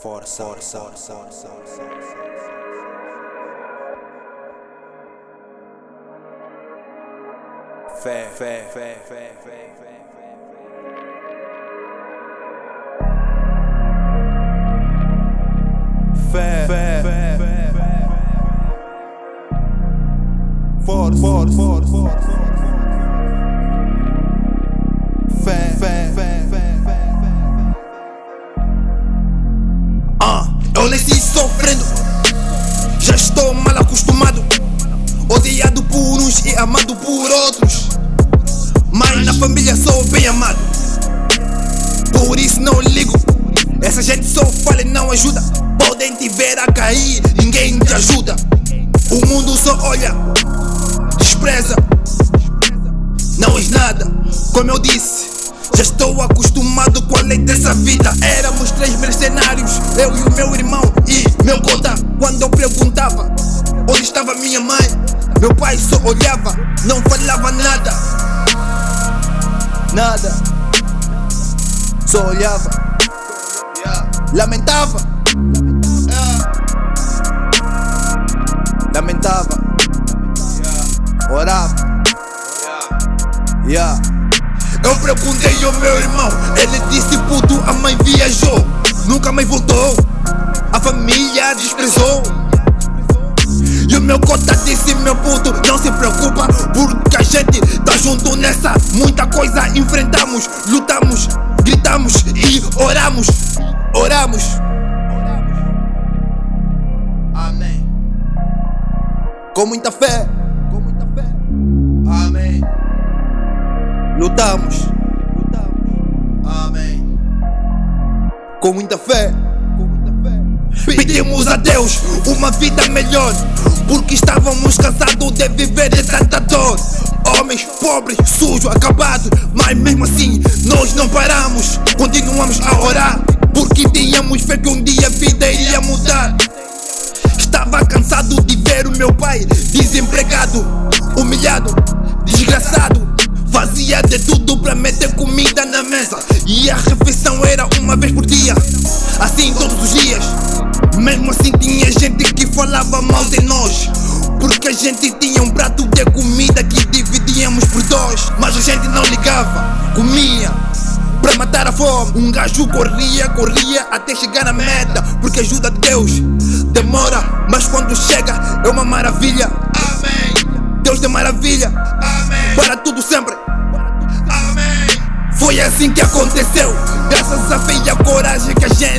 força, força, força, força. Fé, fé, fé, fé, fé, fé. Fé, fé, fé, fé, fé. Força, força, força, força. Fé, fé, fé, fé. Eu nasci sofrendo, já estou mal acostumado. Odiado por uns e amado por outros. Mas na família sou bem amado. Por isso não ligo. Essa gente só fala e não ajuda. Podem te ver a cair, ninguém te ajuda. O mundo só olha, despreza. Não és nada, como eu disse. Já estou acostumado com a lei dessa vida. Éramos três mercenários, eu e o meu irmão e meu cota. Quando eu perguntava onde estava minha mãe, meu pai só olhava, não falava nada. Nada, só olhava, lamentava, lamentava, orava. Yeah. Eu perguntei ao meu irmão, ele disse puto, a mãe viajou, nunca mais voltou, a família desprezou. E o meu cota disse, meu puto, não se preocupa, porque a gente tá junto nessa. Muita coisa enfrentamos, lutamos, gritamos e oramos, oramos. Amém. Com muita fé, com muita fé. Amém. Lutamos, lutamos. Amém. Com muita fé. Pedimos a Deus uma vida melhor, porque estávamos cansados de viver de tanta dor. Homens pobres, sujos, acabados, mas mesmo assim nós não paramos. Continuamos a orar, porque tínhamos fé que um dia a vida iria mudar. Estava cansado de ver o meu pai desempregado, humilhado, desgraçado. Fazia de tudo pra meter comida na mesa. E a refeição era assim todos os dias. Mesmo assim, tinha gente que falava mal de nós. Porque a gente tinha um prato de comida que dividíamos por dois. Mas a gente não ligava, comia. Pra matar a fome, um gajo corria, corria até chegar à meta. Porque ajuda de Deus demora, mas quando chega é uma maravilha. Amém. Deus de maravilha. Amém. Para tudo sempre. Amém. Foi assim que aconteceu. Graças à fé e à coragem que a gente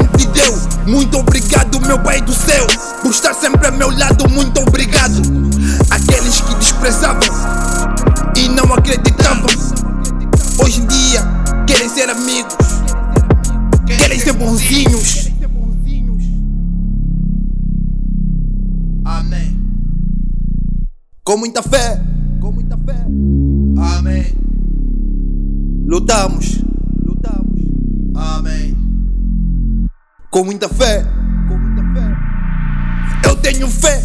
Pai do céu, por estar sempre ao meu lado. Muito obrigado. Aqueles que desprezavam e não acreditavam. Hoje em dia querem ser amigos, querem ser bonzinhos. Amém. Com muita fé, com muita fé. Amém. Lutamos, lutamos. Amém. Com muita fé, tenho fé,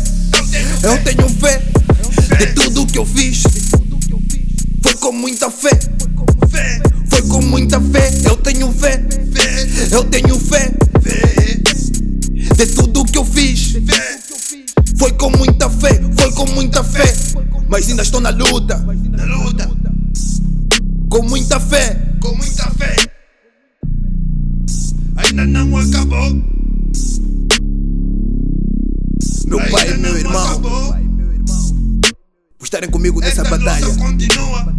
eu tenho fé. De tudo que eu fiz, foi com muita fé. Foi com muita fé, eu tenho fé. Eu tenho fé. De tudo que eu fiz, foi com muita fé, foi com muita fé. Mas ainda estou na luta, na luta. Com muita fé, com muita fé. Ainda não acabou. Por estarem comigo nessa batalha. continua.